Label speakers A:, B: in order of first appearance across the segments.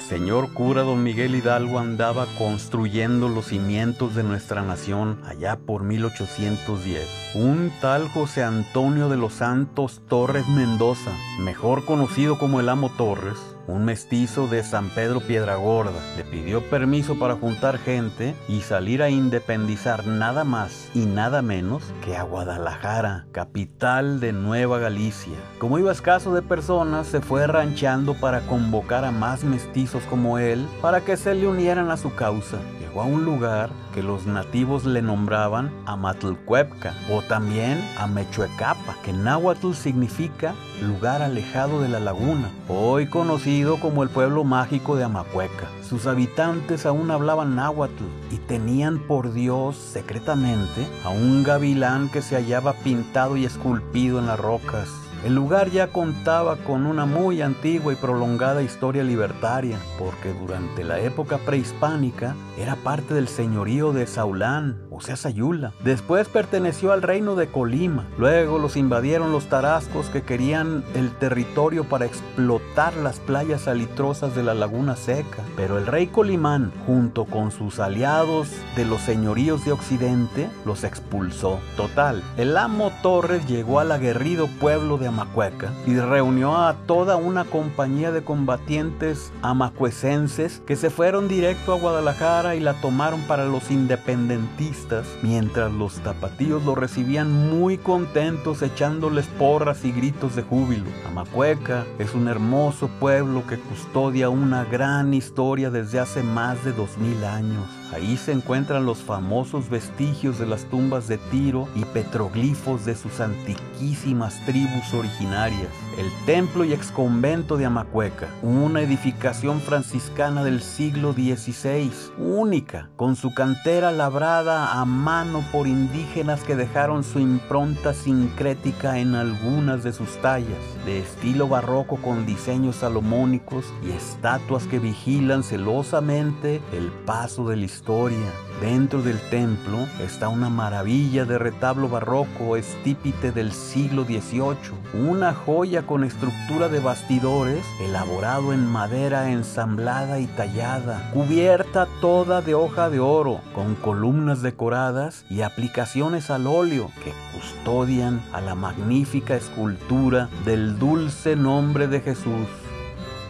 A: señor cura don Miguel Hidalgo andaba construyendo los cimientos de nuestra nación allá por 1810. Un tal José Antonio de los Santos Torres Mendoza, mejor conocido como el Amo Torres, un mestizo de San Pedro Piedragorda, le pidió permiso para juntar gente y salir a independizar nada más y nada menos que a Guadalajara, capital de Nueva Galicia. Como iba escaso de personas, se fue ranchando para convocar a más mestizos como él para que se le unieran a su causa. A un lugar que los nativos le nombraban Amatlcuepca o también Amechuecapa, que en náhuatl significa lugar alejado de la laguna, hoy conocido como el pueblo mágico de Amacueca. Sus habitantes aún hablaban náhuatl y tenían por Dios secretamente a un gavilán que se hallaba pintado y esculpido en las rocas. El lugar ya contaba con una muy antigua y prolongada historia libertaria, porque durante la época prehispánica era parte del señorío de Saulán, o sea Sayula. Después perteneció al reino de Colima. Luego los invadieron los tarascos que querían el territorio para explotar las playas salitrosas de la laguna seca. Pero el rey Colimán, junto con sus aliados de los señoríos de Occidente, los expulsó. Total, el amo Torres llegó al aguerrido pueblo de Amacueca y reunió a toda una compañía de combatientes amacuecenses que se fueron directo a Guadalajara y la tomaron para los independentistas, mientras los tapatíos lo recibían muy contentos echándoles porras y gritos de júbilo. Amacueca es un hermoso pueblo que custodia una gran historia desde hace más de dos mil años. Ahí se encuentran los famosos vestigios de las tumbas de Tiro y petroglifos de sus antiquísimas tribus originarias. El templo y exconvento de Amacueca, una edificación franciscana del siglo XVI, única, con su cantera labrada a mano por indígenas que dejaron su impronta sincrética en algunas de sus tallas, de estilo barroco con diseños salomónicos y estatuas que vigilan celosamente el paso de la historia. Dentro del templo está una maravilla de retablo barroco estípite del siglo XVIII, una joya con estructura de bastidores elaborado en madera ensamblada y tallada, cubierta toda de hoja de oro, con columnas decoradas y aplicaciones al óleo que custodian a la magnífica escultura del dulce nombre de Jesús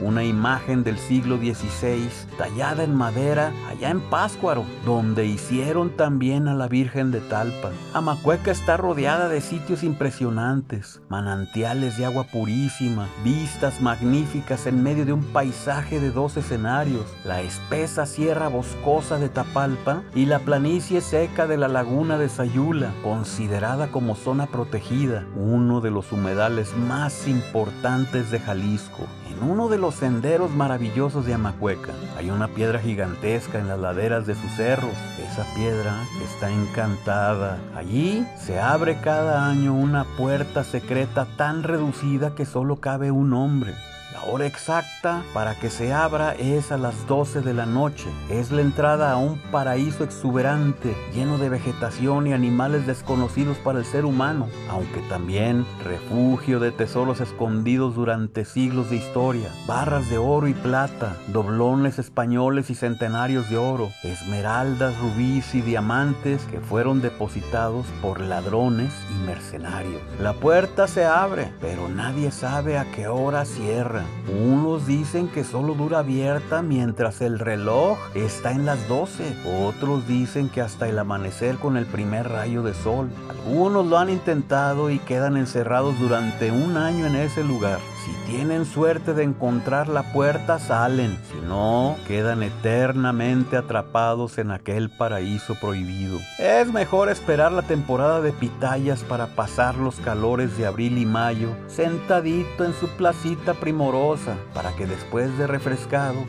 A: una imagen del siglo XVI tallada en madera allá en Páscuaro, donde hicieron también a la Virgen de Talpa. Amacueca está rodeada de sitios impresionantes, manantiales de agua purísima, vistas magníficas en medio de un paisaje de dos escenarios, la espesa sierra boscosa de Tapalpa y la planicie seca de la laguna de Sayula, considerada como zona protegida, uno de los humedales más importantes de Jalisco. En uno de los senderos maravillosos de Amacueca hay una piedra gigantesca en las laderas de sus cerros. Esa piedra está encantada. Allí se abre cada año una puerta secreta tan reducida que solo cabe un hombre. La hora exacta para que se abra es a las 12 de la noche. Es la entrada a un paraíso exuberante, lleno de vegetación y animales desconocidos para el ser humano, aunque también refugio de tesoros escondidos durante siglos de historia, barras de oro y plata, doblones españoles y centenarios de oro, esmeraldas, rubíes y diamantes que fueron depositados por ladrones y mercenarios. La puerta se abre, pero nadie sabe a qué hora cierra. Unos dicen que solo dura abierta mientras el reloj está en las 12. Otros dicen que hasta el amanecer con el primer rayo de sol. Algunos lo han intentado y quedan encerrados durante un año en ese lugar. Si tienen suerte de encontrar la puerta, salen. Si no, quedan eternamente atrapados en aquel paraíso prohibido. Es mejor esperar la temporada de pitayas para pasar los calores de abril y mayo, sentadito en su placita primorosa, para que después de refrescado,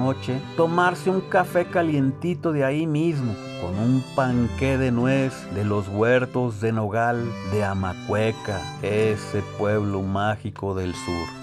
A: noche, tomarse un café calientito de ahí mismo con un panqué de nuez de los huertos de Nogal de Amacueca, ese pueblo mágico del sur.